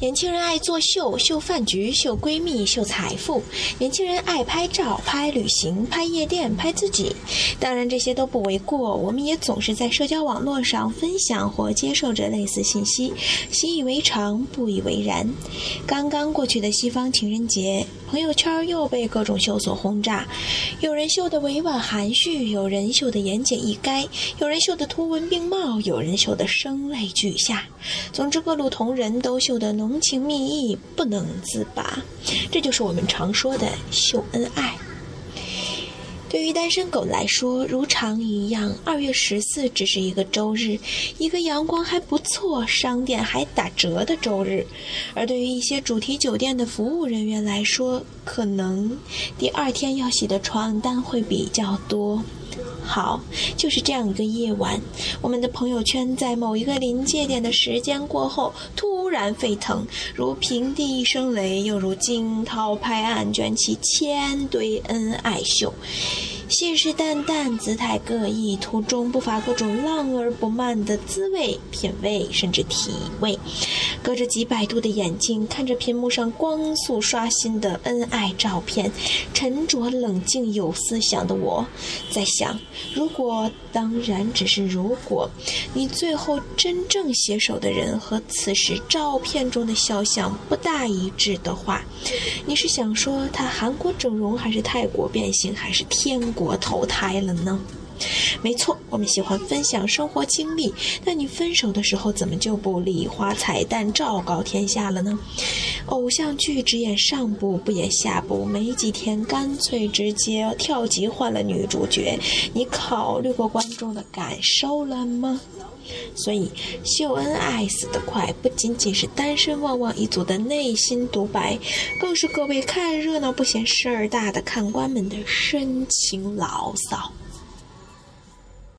年轻人爱作秀，秀饭局，秀闺蜜，秀财富。年轻人爱拍照，拍旅行，拍夜店，拍自己。当然，这些都不为过。我们也总是在社交网络上分享或接受着类似信息，习以为常，不以为然。刚刚过去的西方情人节，朋友圈又被各种秀所轰炸。有人秀的委婉含蓄，有人秀的言简意赅，有人秀的图文并茂，有人秀的声泪俱下。总之，各路同仁都秀得浓。浓情蜜意不能自拔，这就是我们常说的秀恩爱。对于单身狗来说，如常一样，二月十四只是一个周日，一个阳光还不错、商店还打折的周日；而对于一些主题酒店的服务人员来说，可能第二天要洗的床单会比较多。好，就是这样一个夜晚，我们的朋友圈在某一个临界点的时间过后突然沸腾，如平地一声雷，又如惊涛拍岸，卷起千堆恩爱秀。信誓旦旦，姿态各异，途中不乏各种浪而不漫的滋味、品味，甚至体味。隔着几百度的眼睛看着屏幕上光速刷新的恩爱照片，沉着冷静有思想的我，在想：如果，当然只是如果，你最后真正携手的人和此时照片中的肖像不大一致的话，你是想说他韩国整容，还是泰国变性，还是天？国投胎了呢？没错，我们喜欢分享生活经历，但你分手的时候怎么就不礼花彩蛋昭告天下了呢？偶像剧只演上部不演下部，没几天干脆直接跳级换了女主角，你考虑过观众的感受了吗？所以秀恩爱死得快，不仅仅是单身旺旺一族的内心独白，更是各位看热闹不嫌事儿大的看官们的深情牢骚。